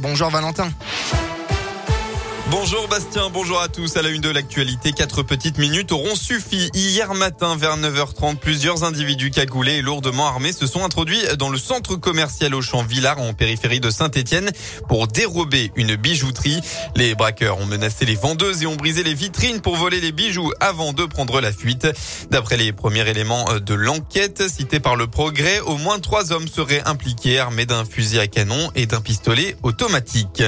Bonjour Valentin. Bonjour Bastien, bonjour à tous. À la une de l'actualité, quatre petites minutes auront suffi. Hier matin, vers 9h30, plusieurs individus cagoulés et lourdement armés se sont introduits dans le centre commercial Auchan Villard en périphérie de Saint-Etienne pour dérober une bijouterie. Les braqueurs ont menacé les vendeuses et ont brisé les vitrines pour voler les bijoux avant de prendre la fuite. D'après les premiers éléments de l'enquête cités par le progrès, au moins trois hommes seraient impliqués armés d'un fusil à canon et d'un pistolet automatique.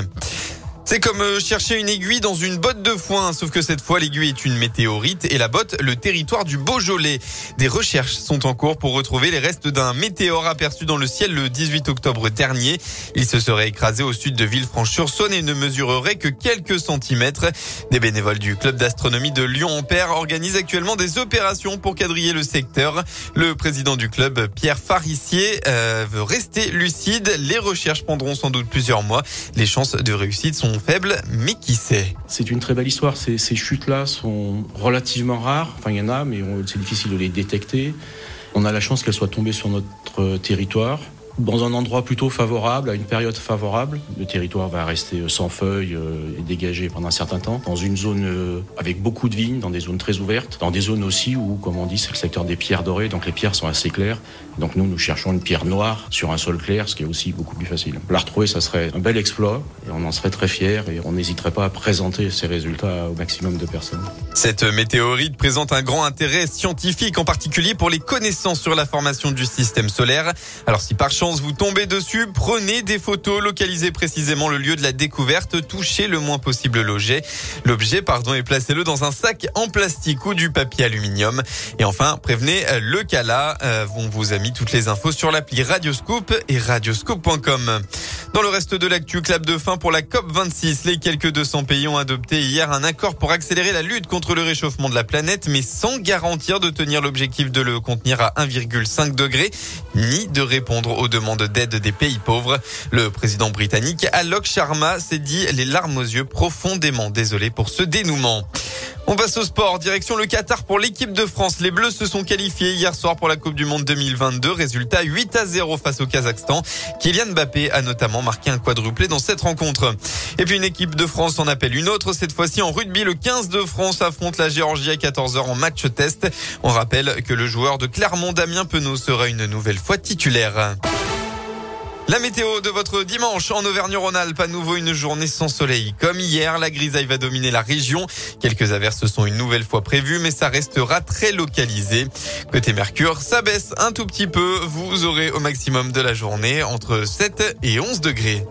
C'est comme euh, chercher une aiguille dans une botte de foin, sauf que cette fois l'aiguille est une météorite et la botte le territoire du Beaujolais. Des recherches sont en cours pour retrouver les restes d'un météore aperçu dans le ciel le 18 octobre dernier. Il se serait écrasé au sud de Villefranche-sur-Saône et ne mesurerait que quelques centimètres. Des bénévoles du club d'astronomie de Lyon-Ampère organisent actuellement des opérations pour quadriller le secteur. Le président du club, Pierre Farissier, euh, veut rester lucide. Les recherches prendront sans doute plusieurs mois. Les chances de réussite sont faible, mais qui sait C'est une très belle histoire. Ces, chutes-là sont relativement rares. Enfin, il y en a, mais c'est difficile de les détecter. On a la chance qu'elles soient tombées sur notre territoire dans un endroit plutôt favorable, à une période favorable. Le territoire va rester sans feuilles euh, et dégagé pendant un certain temps, dans une zone euh, avec beaucoup de vignes, dans des zones très ouvertes, dans des zones aussi où, comme on dit, c'est le secteur des pierres dorées, donc les pierres sont assez claires. Donc nous, nous cherchons une pierre noire sur un sol clair, ce qui est aussi beaucoup plus facile. La retrouver, ça serait un bel exploit, et on en serait très fiers, et on n'hésiterait pas à présenter ces résultats au maximum de personnes. Cette météorite présente un grand intérêt scientifique, en particulier pour les connaissances sur la formation du système solaire. Alors si par chance vous tombez dessus, prenez des photos, localisez précisément le lieu de la découverte, touchez le moins possible l'objet. L'objet, pardon, et placez-le dans un sac en plastique ou du papier aluminium. Et enfin, prévenez le CALA. Euh, on vous a mis toutes les infos sur l'appli Radioscoop et radioscoop.com. Dans le reste de l'actu, clap de fin pour la COP26. Les quelques 200 pays ont adopté hier un accord pour accélérer la lutte contre le réchauffement de la planète, mais sans garantir de tenir l'objectif de le contenir à 1,5 degré, ni de répondre aux demandes d'aide des pays pauvres. Le président britannique Alok Sharma s'est dit les larmes aux yeux profondément désolé pour ce dénouement. On passe au sport. Direction le Qatar pour l'équipe de France. Les Bleus se sont qualifiés hier soir pour la Coupe du Monde 2022. Résultat 8 à 0 face au Kazakhstan. Kylian Mbappé a notamment marqué un quadruplé dans cette rencontre. Et puis une équipe de France en appelle une autre. Cette fois-ci en rugby, le 15 de France affronte la Géorgie à 14h en match test. On rappelle que le joueur de Clermont, Damien Penaud, sera une nouvelle fois titulaire. La météo de votre dimanche en Auvergne-Rhône-Alpes, à nouveau une journée sans soleil. Comme hier, la grisaille va dominer la région. Quelques averses sont une nouvelle fois prévues, mais ça restera très localisé. Côté Mercure, ça baisse un tout petit peu. Vous aurez au maximum de la journée entre 7 et 11 degrés.